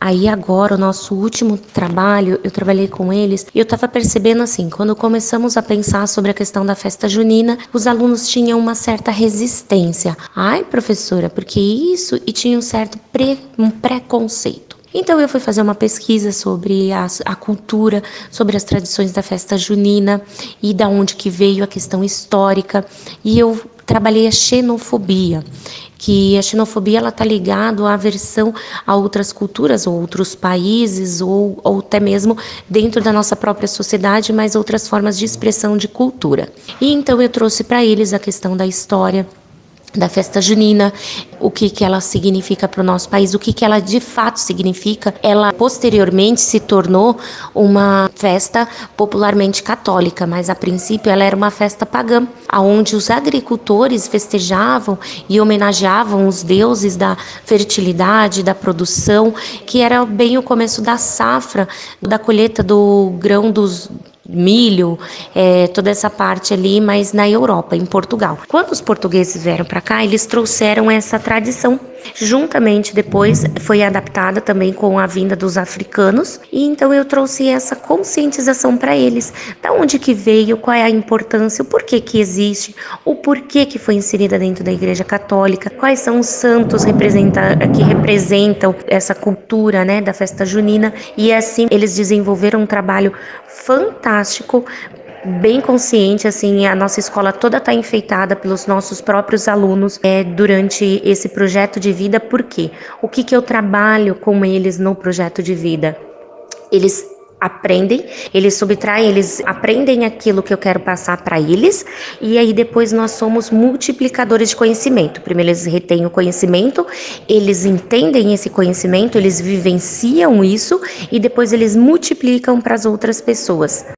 Aí agora, o nosso último trabalho, eu trabalhei com eles e eu estava percebendo assim, quando começamos a pensar sobre a questão da festa junina, os alunos tinham uma certa resistência. Ai, professora, porque isso? E tinha um certo pre, um preconceito. Então eu fui fazer uma pesquisa sobre a, a, cultura, sobre as tradições da festa junina e da onde que veio a questão histórica. E eu trabalhei a xenofobia que a xenofobia ela está ligada à aversão a outras culturas ou outros países ou, ou até mesmo dentro da nossa própria sociedade, mas outras formas de expressão de cultura. E então eu trouxe para eles a questão da história, da festa junina, o que, que ela significa para o nosso país, o que, que ela de fato significa. Ela posteriormente se tornou uma festa popularmente católica, mas a princípio ela era uma festa pagã, aonde os agricultores festejavam e homenageavam os deuses da fertilidade, da produção, que era bem o começo da safra, da colheita do grão dos milho, é, toda essa parte ali, mas na Europa, em Portugal. Quando os portugueses vieram para cá, eles trouxeram essa tradição. Juntamente depois foi adaptada também com a vinda dos africanos. E então eu trouxe essa conscientização para eles, da onde que veio, qual é a importância, o porquê que existe, o porquê que foi inserida dentro da Igreja Católica, quais são os santos que representam essa cultura, né, da festa junina. E assim eles desenvolveram um trabalho fantástico bem consciente, assim, a nossa escola toda está enfeitada pelos nossos próprios alunos é, durante esse projeto de vida, por quê? O que, que eu trabalho com eles no projeto de vida? Eles aprendem, eles subtraem, eles aprendem aquilo que eu quero passar para eles, e aí depois nós somos multiplicadores de conhecimento. Primeiro eles retêm o conhecimento, eles entendem esse conhecimento, eles vivenciam isso e depois eles multiplicam para as outras pessoas.